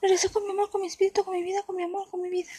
Regreso con mi amor, con mi espíritu, con mi vida, con mi amor, con mi vida.